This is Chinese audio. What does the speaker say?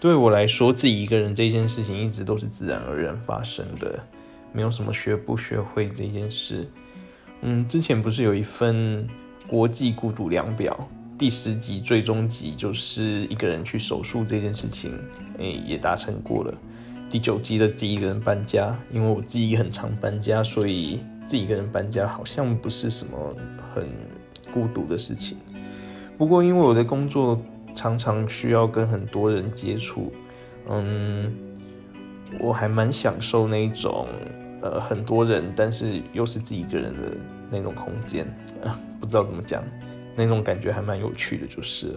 对我来说，自己一个人这件事情一直都是自然而然发生的，没有什么学不学会这件事。嗯，之前不是有一份国际孤独量表，第十集最终集就是一个人去手术这件事情，诶，也达成过了。第九集的自己一个人搬家，因为我自己很常搬家，所以自己一个人搬家好像不是什么很孤独的事情。不过因为我的工作常常需要跟很多人接触，嗯，我还蛮享受那种呃很多人，但是又是自己一个人的那种空间啊，不知道怎么讲，那种感觉还蛮有趣的，就是。